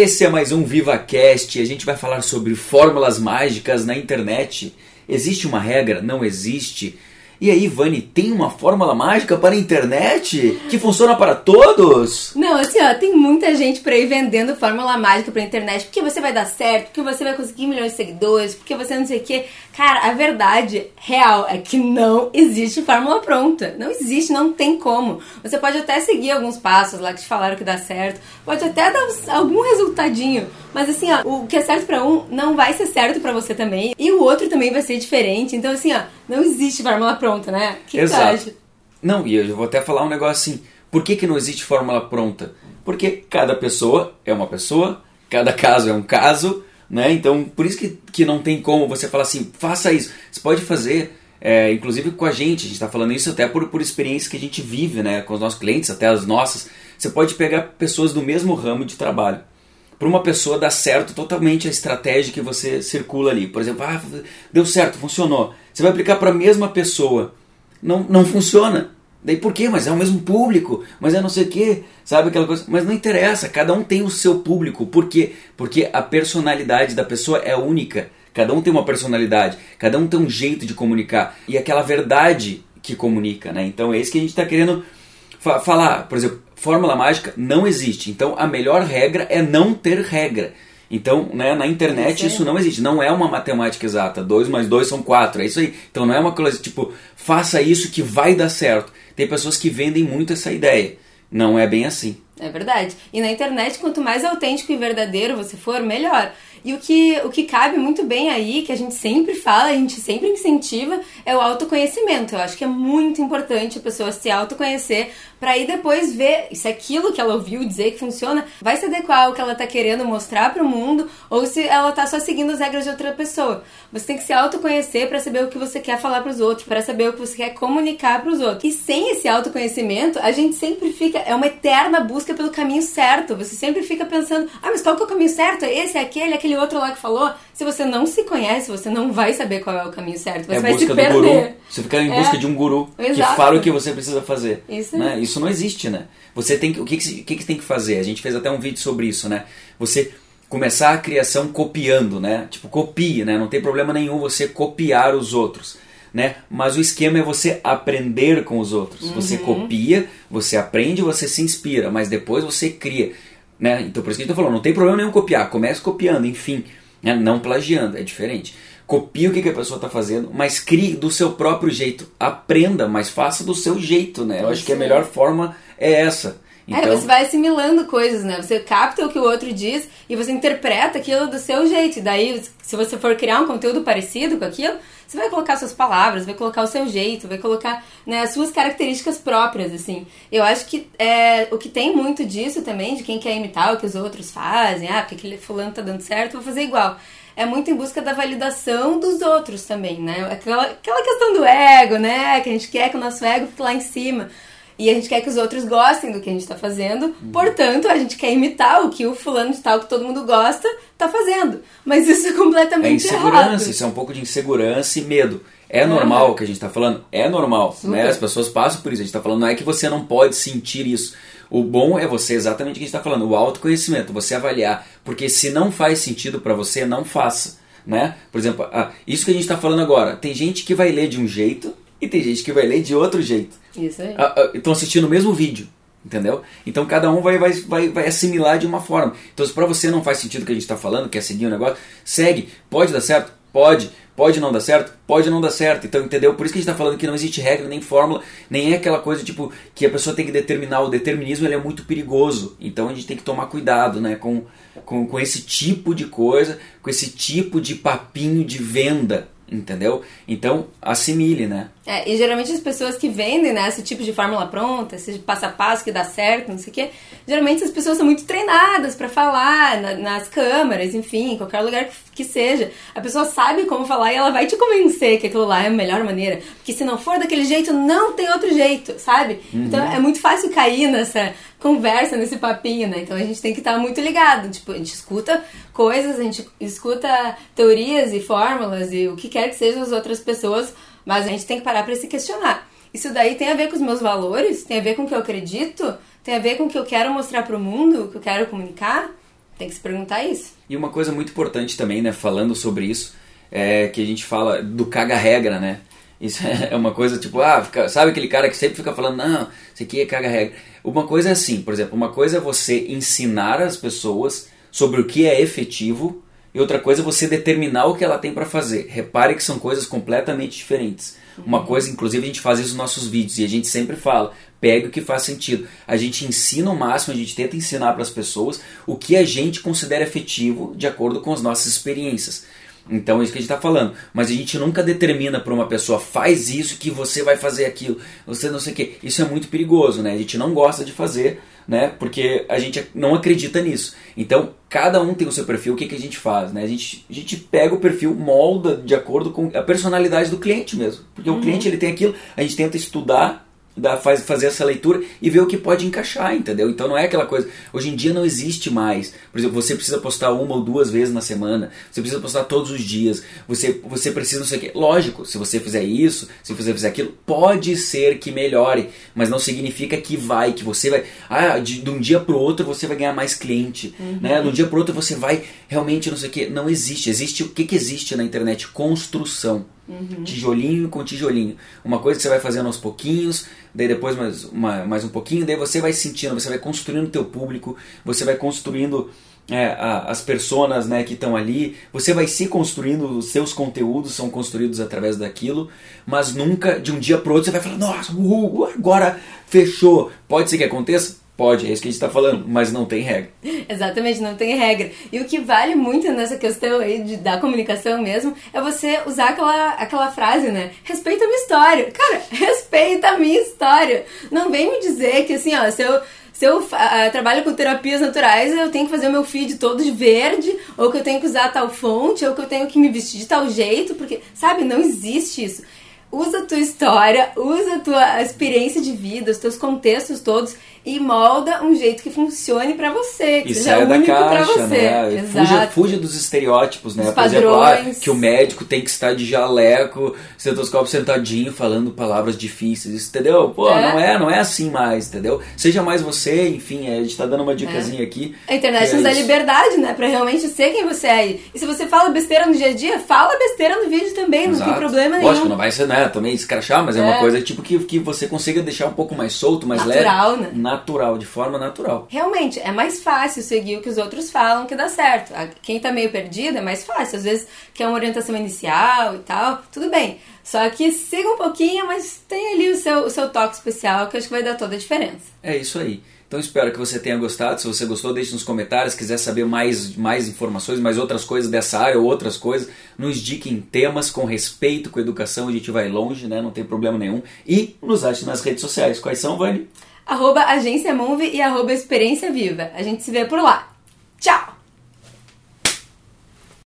Esse é mais um VivaCast. A gente vai falar sobre fórmulas mágicas na internet. Existe uma regra? Não existe? E aí, Vani, tem uma fórmula mágica para a internet que funciona para todos? Não, assim, ó, tem muita gente por aí vendendo fórmula mágica para a internet, porque você vai dar certo, porque você vai conseguir milhões de seguidores, porque você não sei o quê. Cara, a verdade real é que não existe fórmula pronta. Não existe, não tem como. Você pode até seguir alguns passos lá que te falaram que dá certo, pode até dar algum resultadinho, mas assim, ó, o que é certo para um não vai ser certo para você também, e o outro também vai ser diferente. Então, assim, ó, não existe fórmula pronta, né? Que Exato. Não, e eu vou até falar um negócio assim. Por que, que não existe fórmula pronta? Porque cada pessoa é uma pessoa, cada caso é um caso, né? Então, por isso que, que não tem como você falar assim, faça isso. Você pode fazer, é, inclusive com a gente, a gente está falando isso até por, por experiência que a gente vive, né? Com os nossos clientes, até as nossas. Você pode pegar pessoas do mesmo ramo de trabalho. Para uma pessoa dar certo totalmente a estratégia que você circula ali. Por exemplo, ah, deu certo, funcionou. Você vai aplicar para a mesma pessoa. Não, não funciona. Daí por quê? Mas é o mesmo público, mas é não sei o quê, sabe aquela coisa? Mas não interessa, cada um tem o seu público. Por quê? Porque a personalidade da pessoa é única. Cada um tem uma personalidade, cada um tem um jeito de comunicar. E aquela verdade que comunica, né? Então é isso que a gente está querendo fa falar. Por exemplo, fórmula mágica não existe. Então a melhor regra é não ter regra. Então, né, na internet isso não existe. Não é uma matemática exata. 2 mais 2 são 4. É isso aí. Então não é uma coisa tipo, faça isso que vai dar certo. Tem pessoas que vendem muito essa ideia. Não é bem assim. É verdade. E na internet, quanto mais autêntico e verdadeiro você for, melhor. E o que, o que cabe muito bem aí, que a gente sempre fala, a gente sempre incentiva, é o autoconhecimento. Eu acho que é muito importante a pessoa se autoconhecer para aí depois ver se aquilo que ela ouviu dizer que funciona vai se adequar ao que ela tá querendo mostrar para o mundo ou se ela tá só seguindo as regras de outra pessoa. Você tem que se autoconhecer para saber o que você quer falar para os outros, para saber o que você quer comunicar para os outros. E sem esse autoconhecimento, a gente sempre fica é uma eterna busca pelo caminho certo. Você sempre fica pensando: "Ah, mas qual que é o caminho certo? Esse, é aquele, aquele outro lá que falou?" Se você não se conhece, você não vai saber qual é o caminho certo. Você é vai busca se perder. Do guru. Você fica em busca é. de um guru Exato. que fala o que você precisa fazer. Isso né? Isso não existe, né? Você tem que, o que, que, que, que tem que fazer? A gente fez até um vídeo sobre isso, né? Você começar a criação copiando, né? Tipo, copie, né? Não tem problema nenhum você copiar os outros, né? Mas o esquema é você aprender com os outros. Uhum. Você copia, você aprende, você se inspira, mas depois você cria, né? Então por isso que a gente tá falando, não tem problema nenhum copiar, comece copiando, enfim, né? não plagiando, é diferente. Copie o que, que a pessoa está fazendo, mas crie do seu próprio jeito. Aprenda, mas faça do seu jeito, né? Eu acho que a melhor forma é essa. É, então... É, você vai assimilando coisas, né? Você capta o que o outro diz e você interpreta aquilo do seu jeito. E daí, se você for criar um conteúdo parecido com aquilo, você vai colocar suas palavras, vai colocar o seu jeito, vai colocar né, as suas características próprias, assim. Eu acho que é, o que tem muito disso também, de quem quer imitar o que os outros fazem, ah, porque aquele fulano tá dando certo, vou fazer igual é muito em busca da validação dos outros também, né? Aquela, aquela questão do ego, né? Que a gente quer que o nosso ego fique lá em cima. E a gente quer que os outros gostem do que a gente está fazendo. Uhum. Portanto, a gente quer imitar o que o fulano de tal que todo mundo gosta está fazendo. Mas isso é completamente é insegurança, errado. Isso é um pouco de insegurança e medo. É normal o que a gente está falando? É normal. Né? As pessoas passam por isso. A gente está falando, não é que você não pode sentir isso. O bom é você, exatamente o que a gente está falando, o autoconhecimento, você avaliar. Porque se não faz sentido para você, não faça. Né? Por exemplo, ah, isso que a gente está falando agora. Tem gente que vai ler de um jeito e tem gente que vai ler de outro jeito. Isso aí. Ah, ah, estão assistindo o mesmo vídeo. Entendeu? Então cada um vai, vai, vai, vai assimilar de uma forma. Então se para você não faz sentido o que a gente está falando, quer seguir o um negócio, segue. Pode dar certo? Pode. Pode não dar certo? Pode não dar certo. Então, entendeu? Por isso que a gente está falando que não existe regra, nem fórmula, nem é aquela coisa tipo que a pessoa tem que determinar. O determinismo ele é muito perigoso. Então a gente tem que tomar cuidado né, com, com, com esse tipo de coisa, com esse tipo de papinho de venda. Entendeu? Então, assimile, né? É, e geralmente as pessoas que vendem né, esse tipo de fórmula pronta, esse passo a passo que dá certo, não sei o quê, geralmente as pessoas são muito treinadas para falar na, nas câmaras, enfim, em qualquer lugar que, que, seja. A pessoa sabe como falar e ela vai te convencer que aquilo lá é a melhor maneira. Porque se não for daquele jeito, não tem outro jeito, sabe? Uhum. Então é muito fácil cair nessa conversa, nesse papinho, né? Então a gente tem que estar muito ligado. Tipo, a gente escuta coisas, a gente escuta teorias e fórmulas e o que quer que sejam as outras pessoas mas a gente tem que parar para se questionar. Isso daí tem a ver com os meus valores? Tem a ver com o que eu acredito? Tem a ver com o que eu quero mostrar para o mundo? O que eu quero comunicar? Tem que se perguntar isso. E uma coisa muito importante também, né, falando sobre isso, é que a gente fala do caga-regra, né? Isso é uma coisa tipo, ah, fica, sabe aquele cara que sempre fica falando, não, isso aqui é caga-regra. Uma coisa é assim, por exemplo, uma coisa é você ensinar as pessoas sobre o que é efetivo e outra coisa é você determinar o que ela tem para fazer. Repare que são coisas completamente diferentes. Uma coisa, inclusive, a gente faz isso nos nossos vídeos e a gente sempre fala: pegue o que faz sentido. A gente ensina o máximo, a gente tenta ensinar para as pessoas o que a gente considera efetivo de acordo com as nossas experiências. Então é isso que a gente está falando. Mas a gente nunca determina para uma pessoa, faz isso que você vai fazer aquilo. Você não sei o que. Isso é muito perigoso, né? A gente não gosta de fazer, né? Porque a gente não acredita nisso. Então, cada um tem o seu perfil, o que, que a gente faz, né? A gente, a gente pega o perfil, molda de acordo com a personalidade do cliente mesmo. Porque uhum. o cliente ele tem aquilo, a gente tenta estudar da, faz, fazer essa leitura e ver o que pode encaixar, entendeu? Então não é aquela coisa. Hoje em dia não existe mais. Por exemplo, você precisa postar uma ou duas vezes na semana, você precisa postar todos os dias, você, você precisa não sei o quê. Lógico, se você fizer isso, se você fizer aquilo, pode ser que melhore, mas não significa que vai, que você vai. Ah, de, de um dia pro outro você vai ganhar mais cliente, uhum. né? De um dia pro outro você vai realmente não sei o quê. Não existe. Existe o que, que existe na internet? Construção. Uhum. Tijolinho com tijolinho. Uma coisa que você vai fazendo aos pouquinhos, daí depois mais, uma, mais um pouquinho, daí você vai sentindo, você vai construindo o teu público, você vai construindo é, a, as pessoas né, que estão ali, você vai se construindo, os seus conteúdos são construídos através daquilo, mas nunca de um dia para outro você vai falar, nossa, agora fechou. Pode ser que aconteça? Pode, é isso que a gente está falando, mas não tem regra. Exatamente, não tem regra. E o que vale muito nessa questão aí de, da comunicação mesmo é você usar aquela, aquela frase, né? Respeita a minha história. Cara, respeita a minha história. Não vem me dizer que assim, ó, se eu, se eu uh, trabalho com terapias naturais, eu tenho que fazer o meu feed todo de verde, ou que eu tenho que usar tal fonte, ou que eu tenho que me vestir de tal jeito, porque, sabe, não existe isso usa a tua história, usa a tua experiência de vida, os teus contextos todos e molda um jeito que funcione para você, que e seja único para você. Né? Fuja, fuja, dos estereótipos, né? Por exemplo, ah, que o médico tem que estar de jaleco, estetoscópio sentadinho, falando palavras difíceis, entendeu? Pô, é. não é, não é assim mais, entendeu? Seja mais você, enfim, a gente tá dando uma dicasinha é. aqui. A internet nos dá liberdade, né? Pra realmente ser quem você é. E se você fala besteira no dia a dia, fala besteira no vídeo também, Exato. não tem problema nenhum. Lógico, não vai ser, né, também escrachar, mas é, é uma coisa tipo que, que você consiga deixar um pouco mais solto, mais Natural, leve. Né? natural, de forma natural. Realmente, é mais fácil seguir o que os outros falam que dá certo. Quem tá meio perdido é mais fácil. Às vezes quer uma orientação inicial e tal, tudo bem. Só que siga um pouquinho, mas tem ali o seu, o seu toque especial que acho que vai dar toda a diferença. É isso aí. Então espero que você tenha gostado. Se você gostou, deixe nos comentários. Se quiser saber mais, mais informações, mais outras coisas dessa área ou outras coisas, nos diquem temas com respeito, com educação. A gente vai longe, né? Não tem problema nenhum. E nos ache nas redes sociais. Quais são, Vani? arroba Agência Move e arroba Experiência Viva. A gente se vê por lá. Tchau!